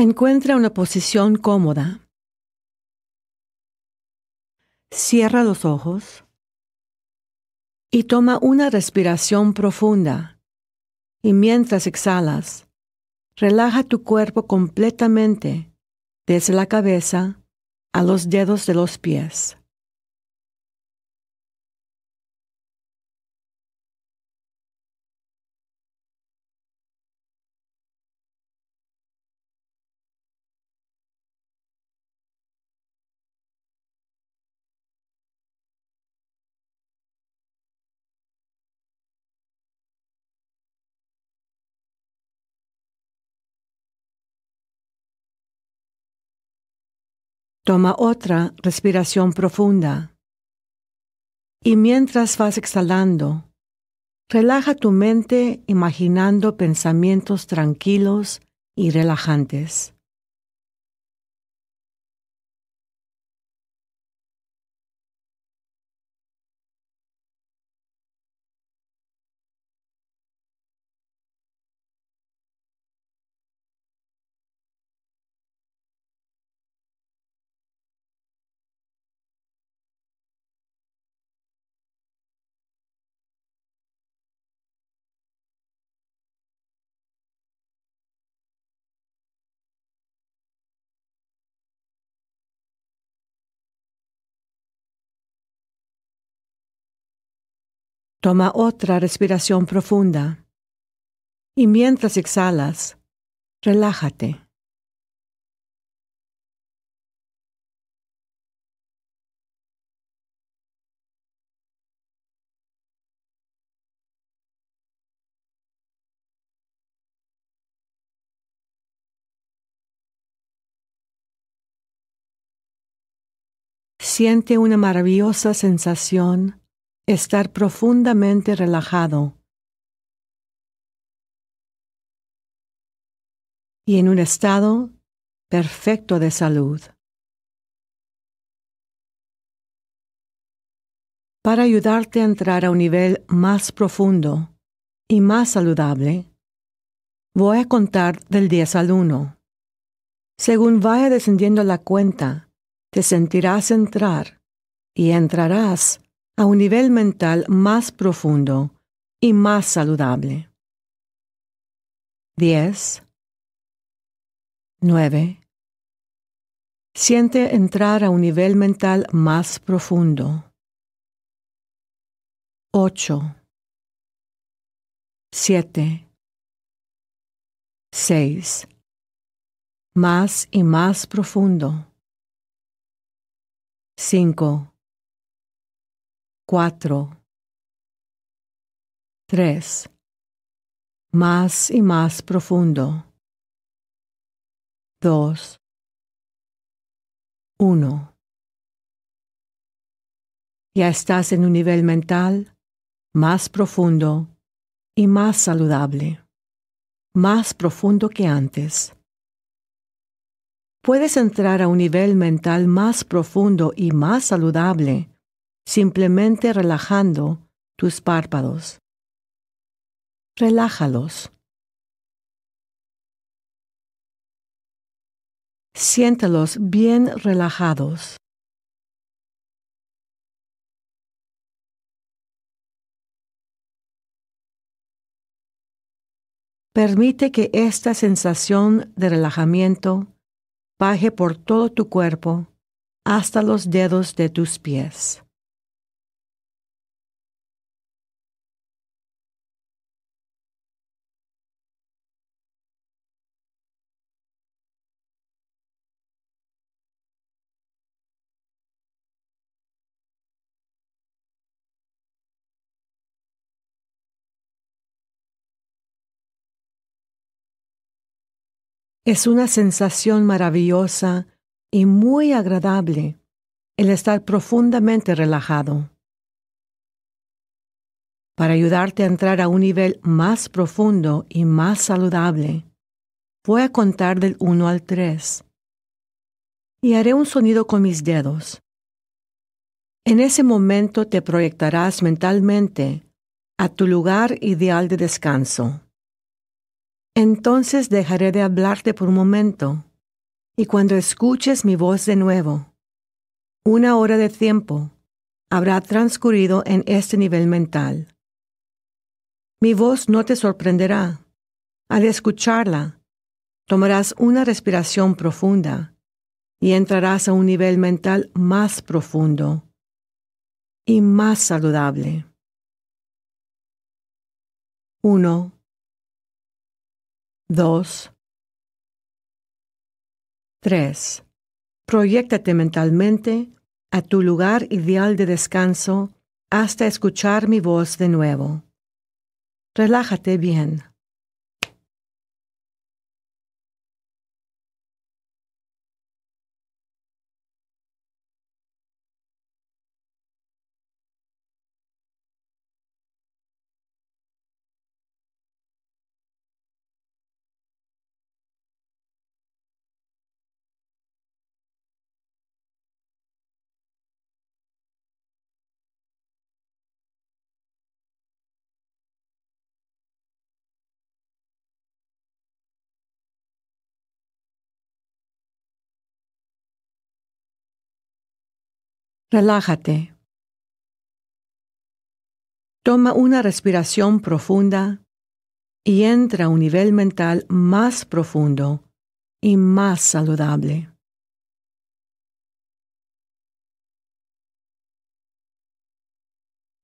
Encuentra una posición cómoda. Cierra los ojos y toma una respiración profunda. Y mientras exhalas, relaja tu cuerpo completamente desde la cabeza a los dedos de los pies. Toma otra respiración profunda. Y mientras vas exhalando, relaja tu mente imaginando pensamientos tranquilos y relajantes. Toma otra respiración profunda y mientras exhalas, relájate. Siente una maravillosa sensación estar profundamente relajado y en un estado perfecto de salud. Para ayudarte a entrar a un nivel más profundo y más saludable, voy a contar del 10 al 1. Según vaya descendiendo la cuenta, te sentirás entrar y entrarás a un nivel mental más profundo y más saludable. 10. 9. Siente entrar a un nivel mental más profundo. 8. 7. 6. Más y más profundo. 5 cuatro, tres, más y más profundo, dos, uno. Ya estás en un nivel mental más profundo y más saludable, más profundo que antes. Puedes entrar a un nivel mental más profundo y más saludable simplemente relajando tus párpados. Relájalos. Siéntalos bien relajados. Permite que esta sensación de relajamiento baje por todo tu cuerpo hasta los dedos de tus pies. Es una sensación maravillosa y muy agradable el estar profundamente relajado. Para ayudarte a entrar a un nivel más profundo y más saludable, voy a contar del 1 al 3 y haré un sonido con mis dedos. En ese momento te proyectarás mentalmente a tu lugar ideal de descanso. Entonces dejaré de hablarte por un momento Y cuando escuches mi voz de nuevo, una hora de tiempo habrá transcurrido en este nivel mental. Mi voz no te sorprenderá. Al escucharla, tomarás una respiración profunda y entrarás a un nivel mental más profundo y más saludable. 1, 2, 3. Proyéctate mentalmente a tu lugar ideal de descanso hasta escuchar mi voz de nuevo. Relájate bien. Relájate. Toma una respiración profunda y entra a un nivel mental más profundo y más saludable.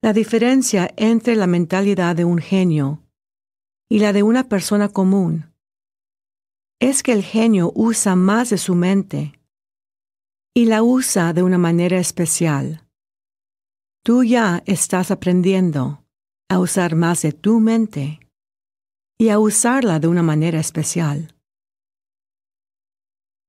La diferencia entre la mentalidad de un genio y la de una persona común es que el genio usa más de su mente y la usa de una manera especial. Tú ya estás aprendiendo a usar más de tu mente y a usarla de una manera especial.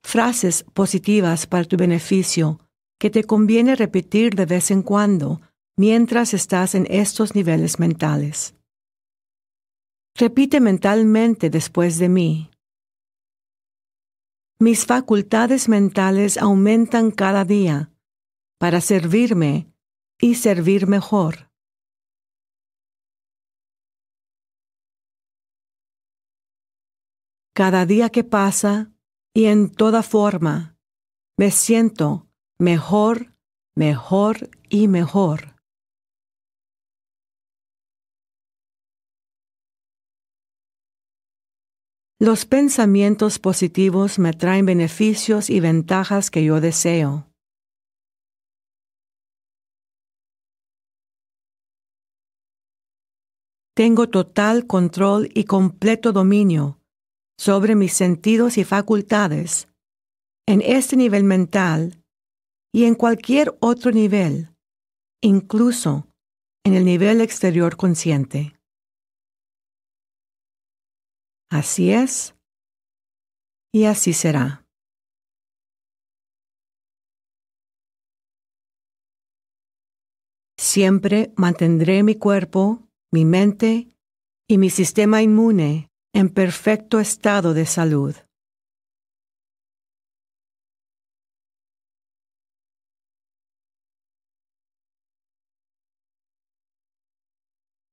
Frases positivas para tu beneficio que te conviene repetir de vez en cuando mientras estás en estos niveles mentales. Repite mentalmente después de mí. Mis facultades mentales aumentan cada día para servirme y servir mejor. Cada día que pasa y en toda forma, me siento mejor, mejor y mejor. Los pensamientos positivos me traen beneficios y ventajas que yo deseo. Tengo total control y completo dominio sobre mis sentidos y facultades en este nivel mental y en cualquier otro nivel, incluso en el nivel exterior consciente. Así es y así será. Siempre mantendré mi cuerpo, mi mente y mi sistema inmune en perfecto estado de salud.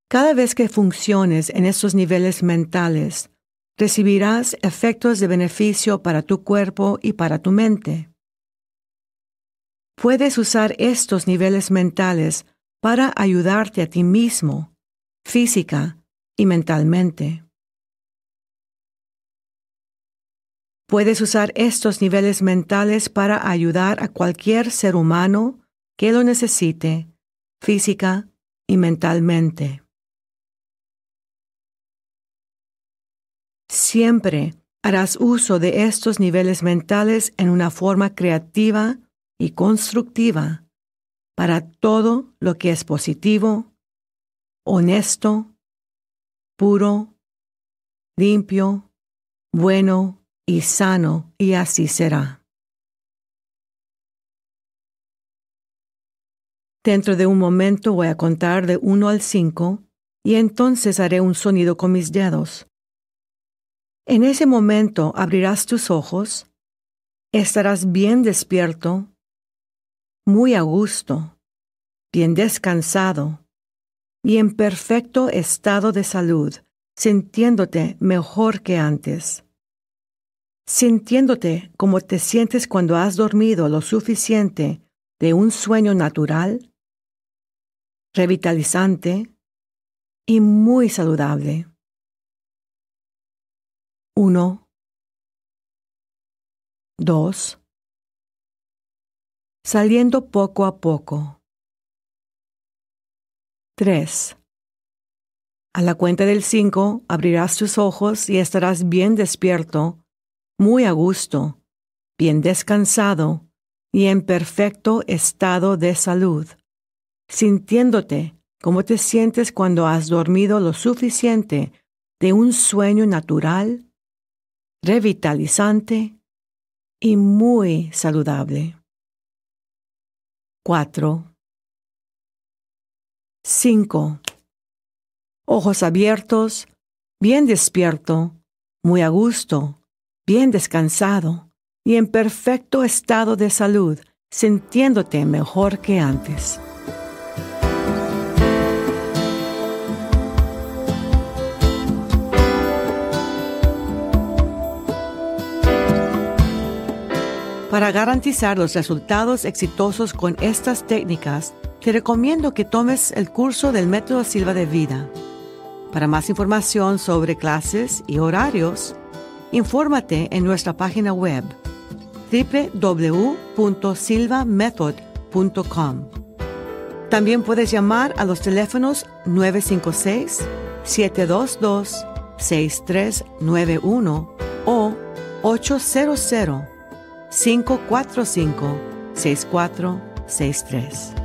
Cada vez que funciones en estos niveles mentales, recibirás efectos de beneficio para tu cuerpo y para tu mente. Puedes usar estos niveles mentales para ayudarte a ti mismo, física y mentalmente. Puedes usar estos niveles mentales para ayudar a cualquier ser humano que lo necesite, física y mentalmente. Siempre harás uso de estos niveles mentales en una forma creativa y constructiva para todo lo que es positivo, honesto, puro, limpio, bueno y sano, y así será. Dentro de un momento voy a contar de uno al cinco y entonces haré un sonido con mis dedos. En ese momento abrirás tus ojos, estarás bien despierto, muy a gusto, bien descansado y en perfecto estado de salud, sintiéndote mejor que antes. sintiéndote como te sientes cuando has dormido lo suficiente de un sueño natural, revitalizante y muy saludable. 1, 2, saliendo poco a poco. 3. A la cuenta del 5 abrirás tus ojos y estarás bien despierto, muy a gusto, bien descansado y en perfecto estado de salud, sintiéndote como te sientes cuando has dormido lo suficiente de un sueño natural, revitalizante y muy saludable. 4. 5. Ojos abiertos, bien despierto, muy a gusto, bien descansado y en perfecto estado de salud, sintiéndote mejor que antes. Para garantizar los resultados exitosos con estas técnicas, te recomiendo que tomes el curso del método Silva de Vida. Para más información sobre clases y horarios, infórmate en nuestra página web www.silvamethod.com. También puedes llamar a los teléfonos 956-722-6391 o 800 545-6463.